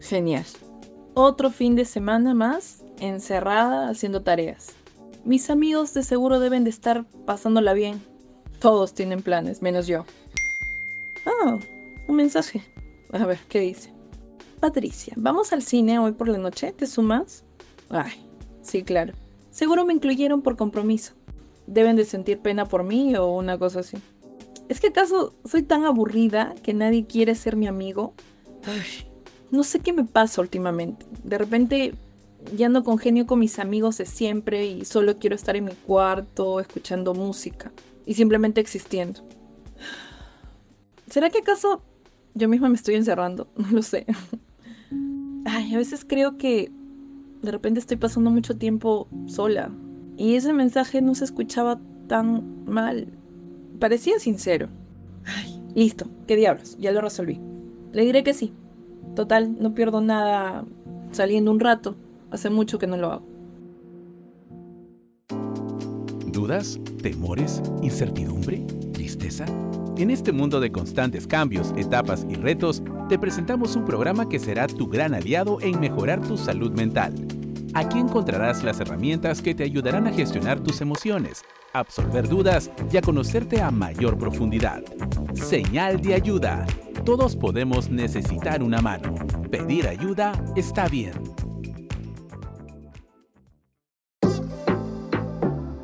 Genial. Otro fin de semana más encerrada haciendo tareas. Mis amigos de seguro deben de estar pasándola bien. Todos tienen planes, menos yo. Ah, un mensaje. A ver, ¿qué dice? Patricia, ¿vamos al cine hoy por la noche? ¿Te sumas? Ay, sí, claro. Seguro me incluyeron por compromiso. Deben de sentir pena por mí o una cosa así. ¿Es que acaso soy tan aburrida que nadie quiere ser mi amigo? Ay, no sé qué me pasa últimamente. De repente ya no congenio con mis amigos de siempre y solo quiero estar en mi cuarto escuchando música y simplemente existiendo. ¿Será que acaso yo misma me estoy encerrando? No lo sé. Ay, a veces creo que de repente estoy pasando mucho tiempo sola y ese mensaje no se escuchaba tan mal. Parecía sincero. Ay, listo, qué diablos, ya lo resolví. Le diré que sí. Total, no pierdo nada saliendo un rato. Hace mucho que no lo hago. ¿Dudas? ¿Temores? ¿Incertidumbre? ¿Tristeza? En este mundo de constantes cambios, etapas y retos, te presentamos un programa que será tu gran aliado en mejorar tu salud mental. Aquí encontrarás las herramientas que te ayudarán a gestionar tus emociones, a absolver dudas y a conocerte a mayor profundidad. Señal de ayuda. Todos podemos necesitar una mano. Pedir ayuda está bien.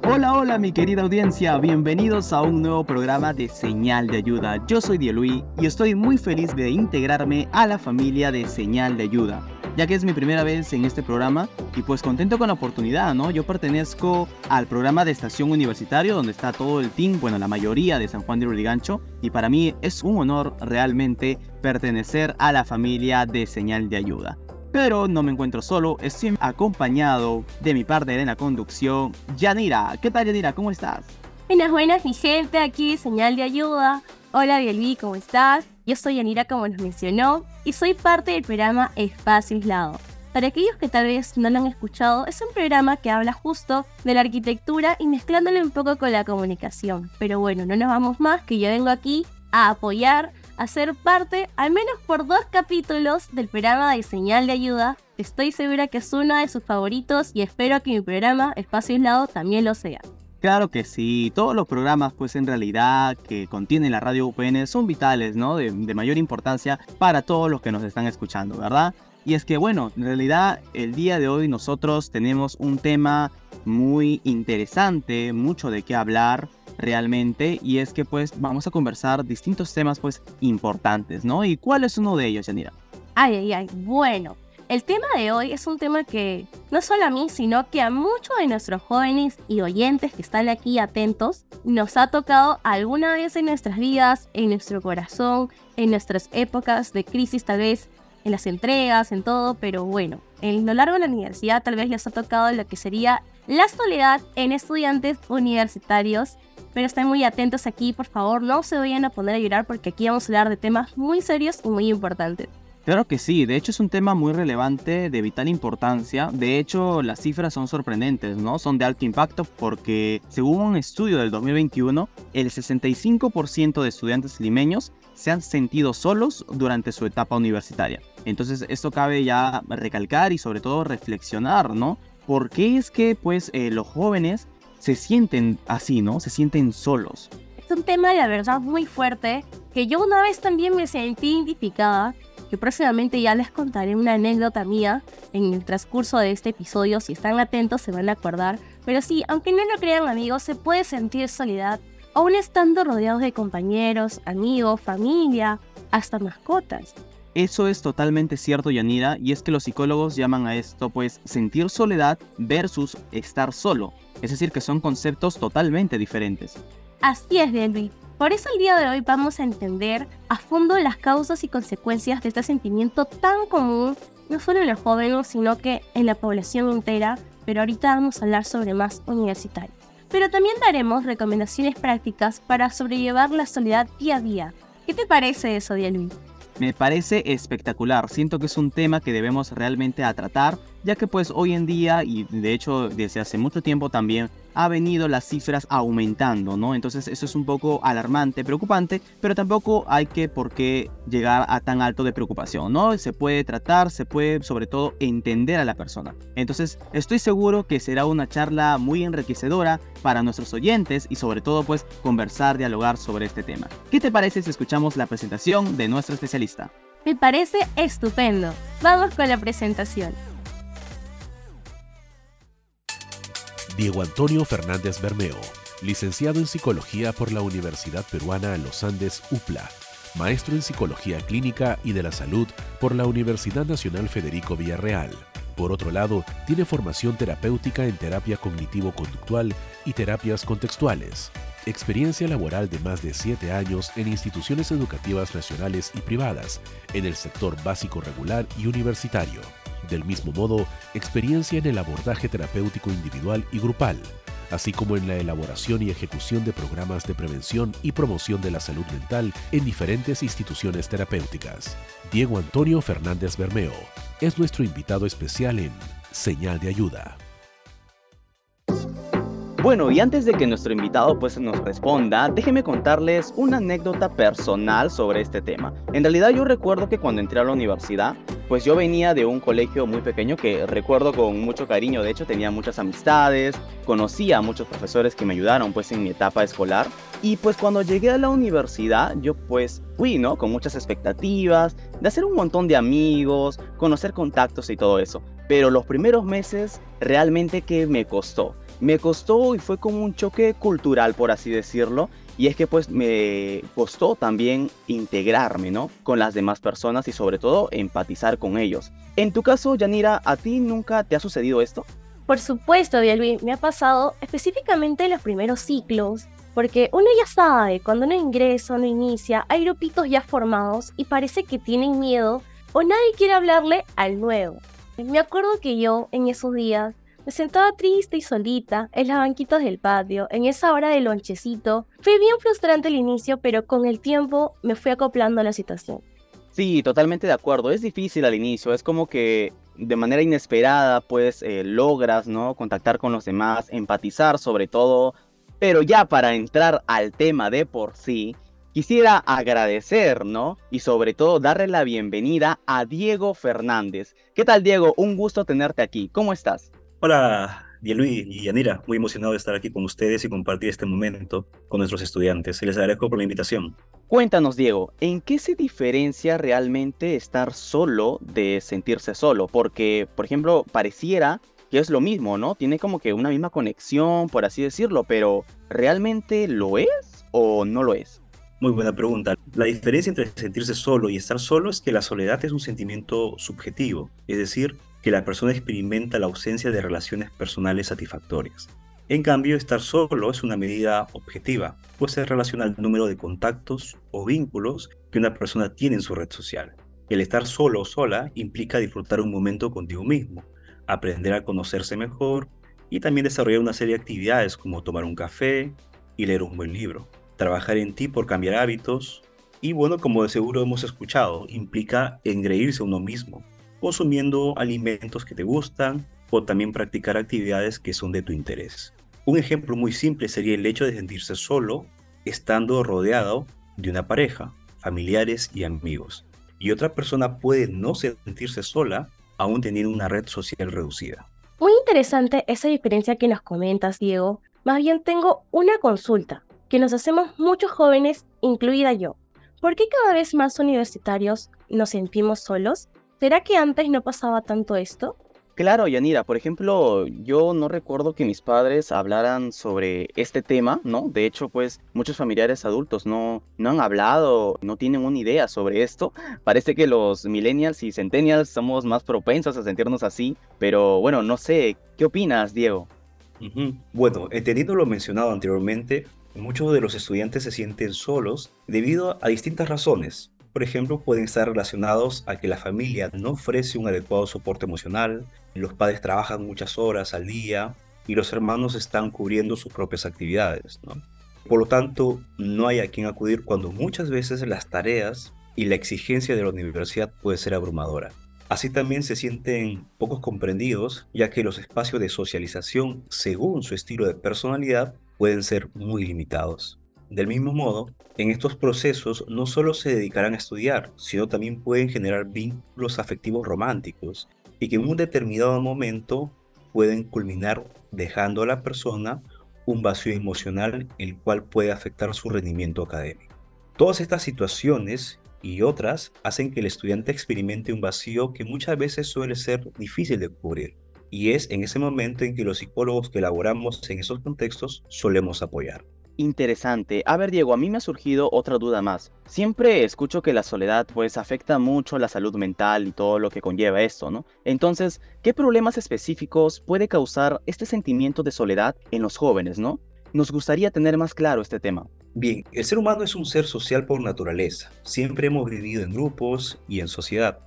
Hola, hola mi querida audiencia, bienvenidos a un nuevo programa de Señal de Ayuda. Yo soy Dielui y estoy muy feliz de integrarme a la familia de Señal de Ayuda, ya que es mi primera vez en este programa y pues contento con la oportunidad, ¿no? Yo pertenezco al programa de estación universitario donde está todo el team, bueno, la mayoría de San Juan de Urigancho y para mí es un honor realmente pertenecer a la familia de Señal de Ayuda. Pero no me encuentro solo, estoy acompañado de mi parte en la conducción, Yanira. ¿Qué tal Yanira? ¿Cómo estás? Buenas, buenas mi gente, aquí señal de ayuda. Hola Bielvi, ¿cómo estás? Yo soy Yanira como nos mencionó y soy parte del programa Espacio Aislado. Para aquellos que tal vez no lo han escuchado, es un programa que habla justo de la arquitectura y mezclándolo un poco con la comunicación. Pero bueno, no nos vamos más, que yo vengo aquí a apoyar a ser parte, al menos por dos capítulos, del programa de Señal de Ayuda. Estoy segura que es uno de sus favoritos y espero que mi programa Espacio Aislado también lo sea. Claro que sí, todos los programas pues en realidad que contienen la radio UPN son vitales, ¿no? De, de, mayor importancia para todos los que nos están escuchando, ¿verdad? Y es que bueno, en realidad el día de hoy nosotros tenemos un tema muy interesante, mucho de qué hablar realmente y es que pues vamos a conversar distintos temas pues importantes, ¿no? ¿Y cuál es uno de ellos, Yanira? Ay, ay, ay, bueno, el tema de hoy es un tema que no solo a mí, sino que a muchos de nuestros jóvenes y oyentes que están aquí atentos, nos ha tocado alguna vez en nuestras vidas, en nuestro corazón, en nuestras épocas de crisis tal vez, en las entregas, en todo, pero bueno, en lo largo de la universidad tal vez les ha tocado lo que sería la soledad en estudiantes universitarios. Pero estén muy atentos aquí, por favor, no se vayan a poner a llorar porque aquí vamos a hablar de temas muy serios y muy importantes. Claro que sí, de hecho es un tema muy relevante, de vital importancia. De hecho, las cifras son sorprendentes, ¿no? Son de alto impacto porque, según un estudio del 2021, el 65% de estudiantes limeños se han sentido solos durante su etapa universitaria. Entonces, esto cabe ya recalcar y sobre todo reflexionar, ¿no? ¿Por qué es que, pues, eh, los jóvenes se sienten así, ¿no? Se sienten solos. Es un tema la verdad muy fuerte que yo una vez también me sentí identificada que próximamente ya les contaré una anécdota mía en el transcurso de este episodio. Si están atentos se van a acordar. Pero sí, aunque no lo crean amigos, se puede sentir soledad, aún estando rodeados de compañeros, amigos, familia, hasta mascotas. Eso es totalmente cierto, Yanira, y es que los psicólogos llaman a esto pues sentir soledad versus estar solo. Es decir, que son conceptos totalmente diferentes. Así es, Delvi. Por eso el día de hoy vamos a entender a fondo las causas y consecuencias de este sentimiento tan común, no solo en los jóvenes, sino que en la población entera, pero ahorita vamos a hablar sobre más universitarios. Pero también daremos recomendaciones prácticas para sobrellevar la soledad día a día. ¿Qué te parece eso, Luis? Me parece espectacular, siento que es un tema que debemos realmente tratar ya que pues hoy en día y de hecho desde hace mucho tiempo también ha venido las cifras aumentando, ¿no? Entonces eso es un poco alarmante, preocupante, pero tampoco hay que por qué llegar a tan alto de preocupación, ¿no? Se puede tratar, se puede sobre todo entender a la persona. Entonces estoy seguro que será una charla muy enriquecedora para nuestros oyentes y sobre todo pues conversar, dialogar sobre este tema. ¿Qué te parece si escuchamos la presentación de nuestro especialista? Me parece estupendo. Vamos con la presentación. Diego Antonio Fernández Bermeo, licenciado en Psicología por la Universidad Peruana Los Andes UPLA, maestro en Psicología Clínica y de la Salud por la Universidad Nacional Federico Villarreal. Por otro lado, tiene formación terapéutica en terapia cognitivo-conductual y terapias contextuales. Experiencia laboral de más de siete años en instituciones educativas nacionales y privadas, en el sector básico regular y universitario. Del mismo modo, experiencia en el abordaje terapéutico individual y grupal, así como en la elaboración y ejecución de programas de prevención y promoción de la salud mental en diferentes instituciones terapéuticas. Diego Antonio Fernández Bermeo es nuestro invitado especial en Señal de Ayuda. Bueno, y antes de que nuestro invitado pues nos responda, déjenme contarles una anécdota personal sobre este tema. En realidad yo recuerdo que cuando entré a la universidad, pues yo venía de un colegio muy pequeño que recuerdo con mucho cariño, de hecho tenía muchas amistades, conocía a muchos profesores que me ayudaron pues en mi etapa escolar y pues cuando llegué a la universidad yo pues fui, ¿no? Con muchas expectativas de hacer un montón de amigos, conocer contactos y todo eso. Pero los primeros meses realmente que me costó me costó y fue como un choque cultural, por así decirlo. Y es que pues me costó también integrarme, ¿no? Con las demás personas y sobre todo empatizar con ellos. En tu caso, Yanira, ¿a ti nunca te ha sucedido esto? Por supuesto, Dielvi, me ha pasado específicamente en los primeros ciclos, porque uno ya sabe, cuando uno ingresa, uno inicia, hay grupitos ya formados y parece que tienen miedo o nadie quiere hablarle al nuevo. Me acuerdo que yo en esos días me sentaba triste y solita en las banquitas del patio, en esa hora de lonchecito. Fue bien frustrante el inicio, pero con el tiempo me fui acoplando a la situación. Sí, totalmente de acuerdo. Es difícil al inicio, es como que de manera inesperada pues eh, logras, ¿no? Contactar con los demás, empatizar sobre todo. Pero ya para entrar al tema de por sí, quisiera agradecer, ¿no? Y sobre todo darle la bienvenida a Diego Fernández. ¿Qué tal Diego? Un gusto tenerte aquí. ¿Cómo estás? Hola, Luis y Yanira, muy emocionado de estar aquí con ustedes y compartir este momento con nuestros estudiantes. Les agradezco por la invitación. Cuéntanos, Diego, ¿en qué se diferencia realmente estar solo de sentirse solo? Porque, por ejemplo, pareciera que es lo mismo, ¿no? Tiene como que una misma conexión, por así decirlo, pero ¿realmente lo es o no lo es? Muy buena pregunta. La diferencia entre sentirse solo y estar solo es que la soledad es un sentimiento subjetivo, es decir, que la persona experimenta la ausencia de relaciones personales satisfactorias. En cambio, estar solo es una medida objetiva, pues se relaciona al número de contactos o vínculos que una persona tiene en su red social. El estar solo o sola implica disfrutar un momento contigo mismo, aprender a conocerse mejor y también desarrollar una serie de actividades como tomar un café y leer un buen libro. Trabajar en ti por cambiar hábitos y bueno, como de seguro hemos escuchado, implica engreírse uno mismo, consumiendo alimentos que te gustan o también practicar actividades que son de tu interés. Un ejemplo muy simple sería el hecho de sentirse solo estando rodeado de una pareja, familiares y amigos. Y otra persona puede no sentirse sola aún teniendo una red social reducida. Muy interesante esa diferencia que nos comentas, Diego. Más bien tengo una consulta que nos hacemos muchos jóvenes, incluida yo. ¿Por qué cada vez más universitarios nos sentimos solos? ¿Será que antes no pasaba tanto esto? Claro, Yanira, por ejemplo, yo no recuerdo que mis padres hablaran sobre este tema, ¿no? De hecho, pues muchos familiares adultos no, no han hablado, no tienen una idea sobre esto. Parece que los millennials y centennials somos más propensos a sentirnos así, pero bueno, no sé, ¿qué opinas, Diego? Bueno, teniendo lo mencionado anteriormente, muchos de los estudiantes se sienten solos debido a distintas razones por ejemplo, pueden estar relacionados a que la familia no ofrece un adecuado soporte emocional, los padres trabajan muchas horas al día y los hermanos están cubriendo sus propias actividades. Por lo tanto, no hay a quien acudir cuando muchas veces las tareas y la exigencia de la universidad puede ser abrumadora. Así también se sienten pocos comprendidos, ya que los espacios de socialización, según su estilo de personalidad, pueden ser muy limitados. Del mismo modo, en estos procesos no solo se dedicarán a estudiar, sino también pueden generar vínculos afectivos románticos y que en un determinado momento pueden culminar dejando a la persona un vacío emocional el cual puede afectar su rendimiento académico. Todas estas situaciones y otras hacen que el estudiante experimente un vacío que muchas veces suele ser difícil de cubrir. Y es en ese momento en que los psicólogos que elaboramos en esos contextos solemos apoyar. Interesante. A ver, Diego, a mí me ha surgido otra duda más. Siempre escucho que la soledad pues afecta mucho la salud mental y todo lo que conlleva esto, ¿no? Entonces, ¿qué problemas específicos puede causar este sentimiento de soledad en los jóvenes, ¿no? Nos gustaría tener más claro este tema. Bien, el ser humano es un ser social por naturaleza. Siempre hemos vivido en grupos y en sociedad,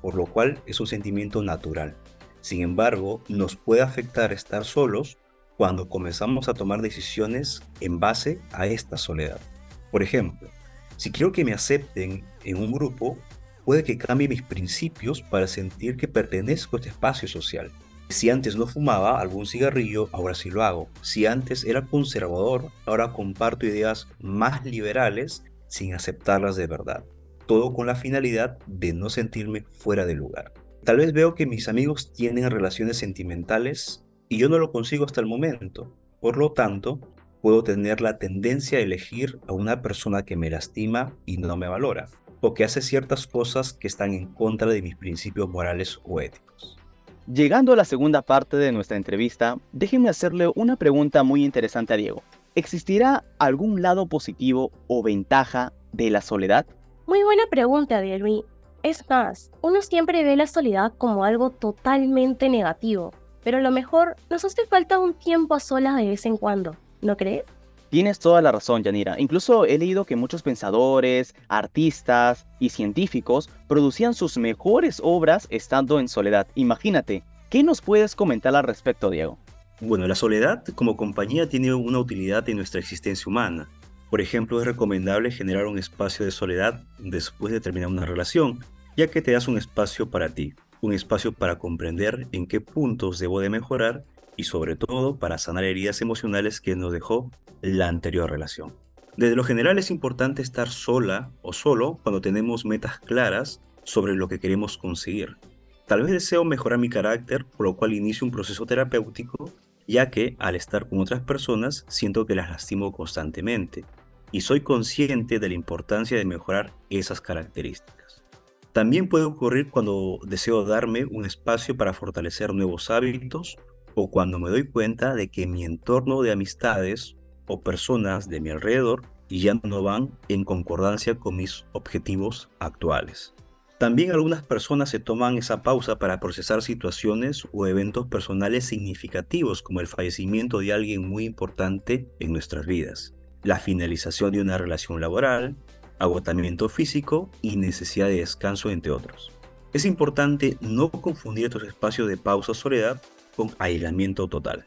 por lo cual es un sentimiento natural. Sin embargo, nos puede afectar estar solos cuando comenzamos a tomar decisiones en base a esta soledad. Por ejemplo, si quiero que me acepten en un grupo, puede que cambie mis principios para sentir que pertenezco a este espacio social. Si antes no fumaba algún cigarrillo, ahora sí lo hago. Si antes era conservador, ahora comparto ideas más liberales sin aceptarlas de verdad. Todo con la finalidad de no sentirme fuera de lugar. Tal vez veo que mis amigos tienen relaciones sentimentales y yo no lo consigo hasta el momento. Por lo tanto, puedo tener la tendencia a elegir a una persona que me lastima y no me valora, o que hace ciertas cosas que están en contra de mis principios morales o éticos. Llegando a la segunda parte de nuestra entrevista, déjenme hacerle una pregunta muy interesante a Diego. ¿Existirá algún lado positivo o ventaja de la soledad? Muy buena pregunta, Diego. Es más, uno siempre ve la soledad como algo totalmente negativo, pero a lo mejor nos hace falta un tiempo a solas de vez en cuando, ¿no crees? Tienes toda la razón, Yanira. Incluso he leído que muchos pensadores, artistas y científicos producían sus mejores obras estando en soledad. Imagínate, ¿qué nos puedes comentar al respecto, Diego? Bueno, la soledad como compañía tiene una utilidad en nuestra existencia humana. Por ejemplo, es recomendable generar un espacio de soledad después de terminar una relación, ya que te das un espacio para ti, un espacio para comprender en qué puntos debo de mejorar y sobre todo para sanar heridas emocionales que nos dejó la anterior relación. Desde lo general es importante estar sola o solo cuando tenemos metas claras sobre lo que queremos conseguir. Tal vez deseo mejorar mi carácter, por lo cual inicio un proceso terapéutico, ya que al estar con otras personas siento que las lastimo constantemente y soy consciente de la importancia de mejorar esas características. También puede ocurrir cuando deseo darme un espacio para fortalecer nuevos hábitos o cuando me doy cuenta de que mi entorno de amistades o personas de mi alrededor ya no van en concordancia con mis objetivos actuales. También algunas personas se toman esa pausa para procesar situaciones o eventos personales significativos como el fallecimiento de alguien muy importante en nuestras vidas, la finalización de una relación laboral, agotamiento físico y necesidad de descanso, entre otros. Es importante no confundir estos espacios de pausa o soledad con aislamiento total.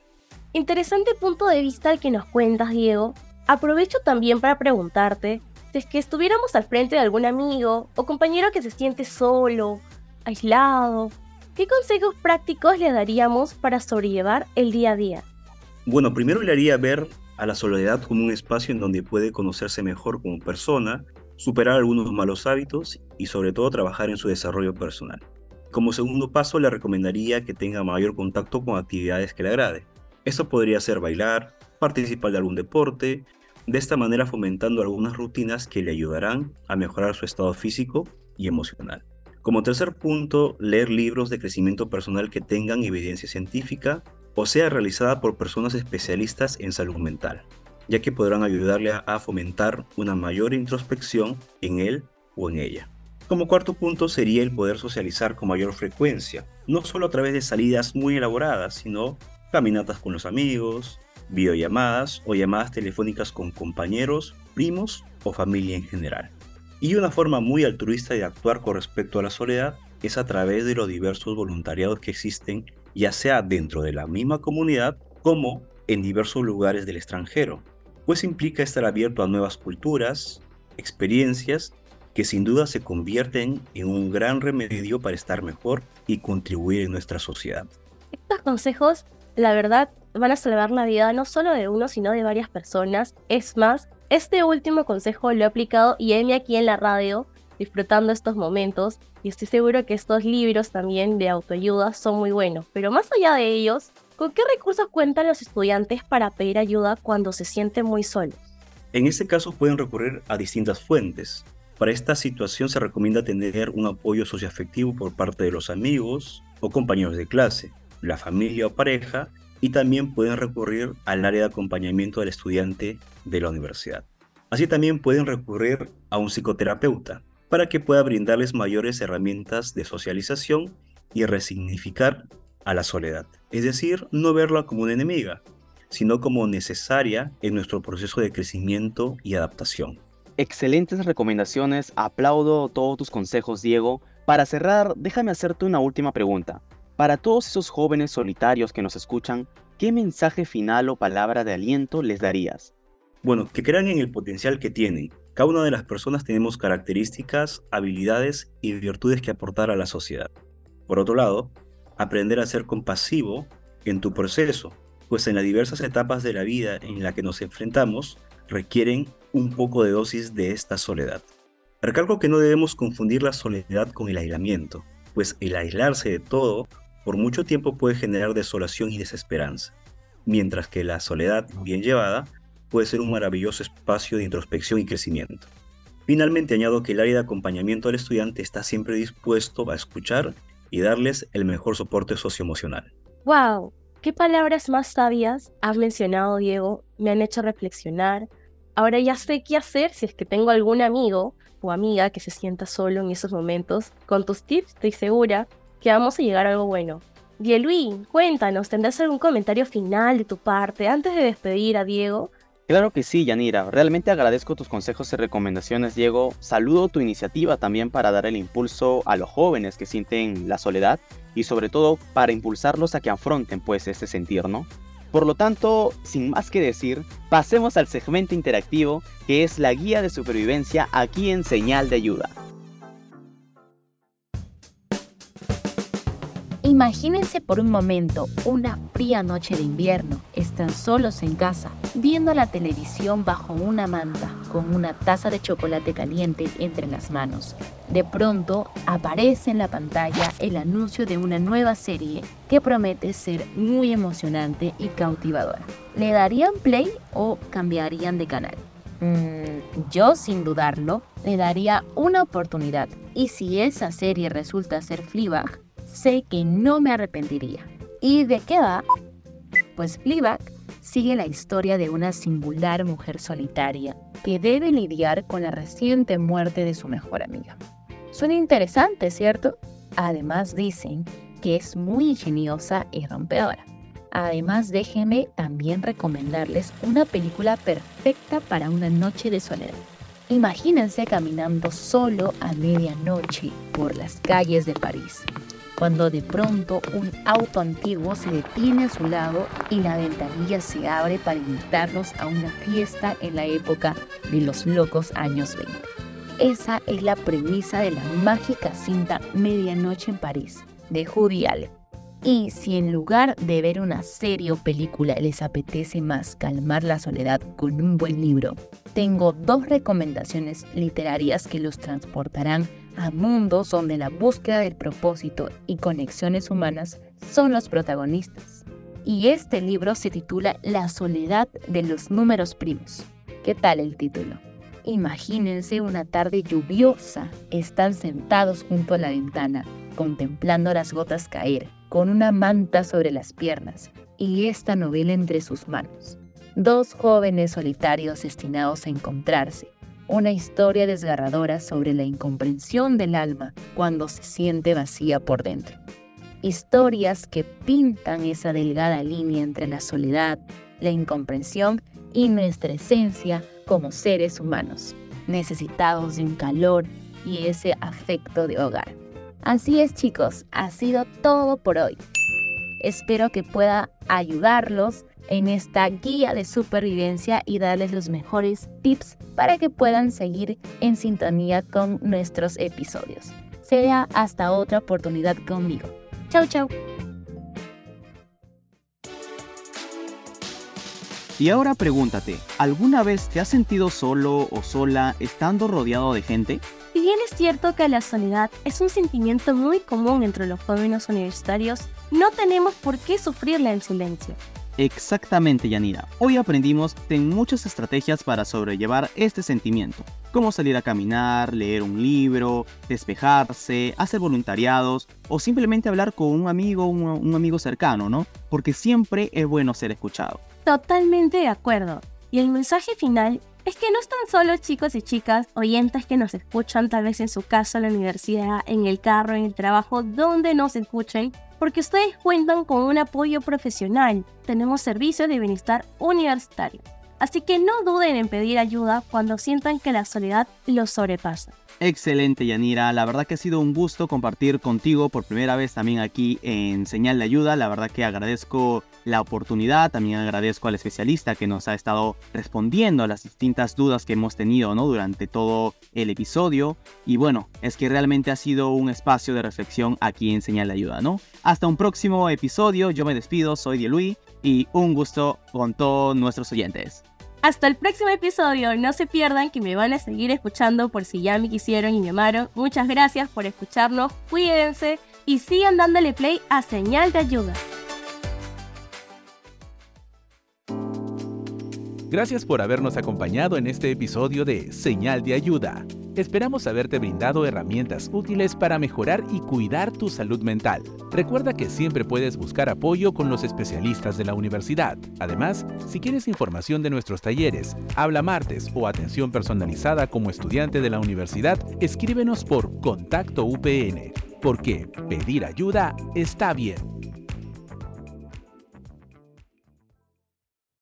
Interesante punto de vista el que nos cuentas, Diego. Aprovecho también para preguntarte si es que estuviéramos al frente de algún amigo o compañero que se siente solo, aislado, ¿qué consejos prácticos le daríamos para sobrellevar el día a día? Bueno, primero le haría ver a la soledad como un espacio en donde puede conocerse mejor como persona superar algunos malos hábitos y sobre todo trabajar en su desarrollo personal. Como segundo paso le recomendaría que tenga mayor contacto con actividades que le agrade. Esto podría ser bailar, participar de algún deporte, de esta manera fomentando algunas rutinas que le ayudarán a mejorar su estado físico y emocional. Como tercer punto, leer libros de crecimiento personal que tengan evidencia científica o sea realizada por personas especialistas en salud mental ya que podrán ayudarle a fomentar una mayor introspección en él o en ella. Como cuarto punto sería el poder socializar con mayor frecuencia, no solo a través de salidas muy elaboradas, sino caminatas con los amigos, videollamadas o llamadas telefónicas con compañeros, primos o familia en general. Y una forma muy altruista de actuar con respecto a la soledad es a través de los diversos voluntariados que existen, ya sea dentro de la misma comunidad como en diversos lugares del extranjero, pues implica estar abierto a nuevas culturas, experiencias que sin duda se convierten en un gran remedio para estar mejor y contribuir en nuestra sociedad. Estos consejos, la verdad, van a salvar la vida no solo de uno, sino de varias personas. Es más, este último consejo lo he aplicado y heme aquí en la radio disfrutando estos momentos y estoy seguro que estos libros también de autoayuda son muy buenos. Pero más allá de ellos, ¿con qué recursos cuentan los estudiantes para pedir ayuda cuando se sienten muy solos? En este caso pueden recurrir a distintas fuentes. Para esta situación se recomienda tener un apoyo socioafectivo por parte de los amigos o compañeros de clase, la familia o pareja, y también pueden recurrir al área de acompañamiento del estudiante de la universidad. Así también pueden recurrir a un psicoterapeuta para que pueda brindarles mayores herramientas de socialización y resignificar a la soledad. Es decir, no verla como una enemiga, sino como necesaria en nuestro proceso de crecimiento y adaptación. Excelentes recomendaciones, aplaudo todos tus consejos, Diego. Para cerrar, déjame hacerte una última pregunta. Para todos esos jóvenes solitarios que nos escuchan, ¿qué mensaje final o palabra de aliento les darías? Bueno, que crean en el potencial que tienen. Cada una de las personas tenemos características, habilidades y virtudes que aportar a la sociedad. Por otro lado, aprender a ser compasivo en tu proceso, pues en las diversas etapas de la vida en la que nos enfrentamos requieren un poco de dosis de esta soledad. Recalco que no debemos confundir la soledad con el aislamiento, pues el aislarse de todo por mucho tiempo puede generar desolación y desesperanza, mientras que la soledad bien llevada puede ser un maravilloso espacio de introspección y crecimiento. Finalmente añado que el área de acompañamiento al estudiante está siempre dispuesto a escuchar y darles el mejor soporte socioemocional. ¡Wow! ¿Qué palabras más sabias has mencionado, Diego? Me han hecho reflexionar, Ahora ya sé qué hacer si es que tengo algún amigo o amiga que se sienta solo en esos momentos. Con tus tips estoy segura que vamos a llegar a algo bueno. Dieluí, cuéntanos, ¿tendrás algún comentario final de tu parte antes de despedir a Diego? Claro que sí, Yanira. Realmente agradezco tus consejos y recomendaciones, Diego. Saludo tu iniciativa también para dar el impulso a los jóvenes que sienten la soledad y sobre todo para impulsarlos a que afronten pues este sentir, ¿no? Por lo tanto, sin más que decir, pasemos al segmento interactivo que es la guía de supervivencia aquí en Señal de Ayuda. Imagínense por un momento una fría noche de invierno. Están solos en casa, viendo la televisión bajo una manta, con una taza de chocolate caliente entre las manos. De pronto aparece en la pantalla el anuncio de una nueva serie que promete ser muy emocionante y cautivadora. ¿Le darían play o cambiarían de canal? Mm, yo, sin dudarlo, le daría una oportunidad. Y si esa serie resulta ser Fleabag, sé que no me arrepentiría. ¿Y de qué va? Pues Fleabag sigue la historia de una singular mujer solitaria que debe lidiar con la reciente muerte de su mejor amiga. Suena interesante, ¿cierto? Además dicen que es muy ingeniosa y rompedora. Además, déjenme también recomendarles una película perfecta para una noche de soledad. Imagínense caminando solo a medianoche por las calles de París cuando de pronto un auto antiguo se detiene a su lado y la ventanilla se abre para invitarlos a una fiesta en la época de los locos años 20. Esa es la premisa de la mágica cinta Medianoche en París de Judy Allen. Y si en lugar de ver una serie o película les apetece más calmar la soledad con un buen libro, tengo dos recomendaciones literarias que los transportarán a mundos donde la búsqueda del propósito y conexiones humanas son los protagonistas. Y este libro se titula La soledad de los números primos. ¿Qué tal el título? Imagínense una tarde lluviosa, están sentados junto a la ventana, contemplando las gotas caer, con una manta sobre las piernas y esta novela entre sus manos. Dos jóvenes solitarios destinados a encontrarse, una historia desgarradora sobre la incomprensión del alma cuando se siente vacía por dentro. Historias que pintan esa delgada línea entre la soledad, la incomprensión y nuestra esencia como seres humanos, necesitados de un calor y ese afecto de hogar. Así es chicos, ha sido todo por hoy. Espero que pueda ayudarlos en esta guía de supervivencia y darles los mejores tips para que puedan seguir en sintonía con nuestros episodios. Sea hasta otra oportunidad conmigo. Chau, chau. Y ahora pregúntate, ¿alguna vez te has sentido solo o sola estando rodeado de gente? Si bien es cierto que la soledad es un sentimiento muy común entre los jóvenes universitarios, no tenemos por qué sufrirla en silencio. Exactamente, Yanira. Hoy aprendimos en muchas estrategias para sobrellevar este sentimiento, como salir a caminar, leer un libro, despejarse, hacer voluntariados o simplemente hablar con un amigo, un, un amigo cercano, ¿no? Porque siempre es bueno ser escuchado. Totalmente de acuerdo. Y el mensaje final es que no están solo chicos y chicas, oyentes que nos escuchan tal vez en su casa, en la universidad, en el carro, en el trabajo, donde nos escuchen, porque ustedes cuentan con un apoyo profesional. Tenemos servicios de bienestar universitario. Así que no duden en pedir ayuda cuando sientan que la soledad los sobrepasa. Excelente, Yanira. La verdad que ha sido un gusto compartir contigo por primera vez también aquí en Señal de Ayuda. La verdad que agradezco la oportunidad. También agradezco al especialista que nos ha estado respondiendo a las distintas dudas que hemos tenido ¿no? durante todo el episodio. Y bueno, es que realmente ha sido un espacio de reflexión aquí en Señal de Ayuda, ¿no? Hasta un próximo episodio. Yo me despido, soy Dielui y un gusto con todos nuestros oyentes. Hasta el próximo episodio. No se pierdan que me van a seguir escuchando por si ya me quisieron y me amaron. Muchas gracias por escucharnos. Cuídense y sigan dándole play a Señal de Ayuda. Gracias por habernos acompañado en este episodio de Señal de Ayuda. Esperamos haberte brindado herramientas útiles para mejorar y cuidar tu salud mental. Recuerda que siempre puedes buscar apoyo con los especialistas de la universidad. Además, si quieres información de nuestros talleres, habla martes o atención personalizada como estudiante de la universidad, escríbenos por Contacto UPN, porque pedir ayuda está bien.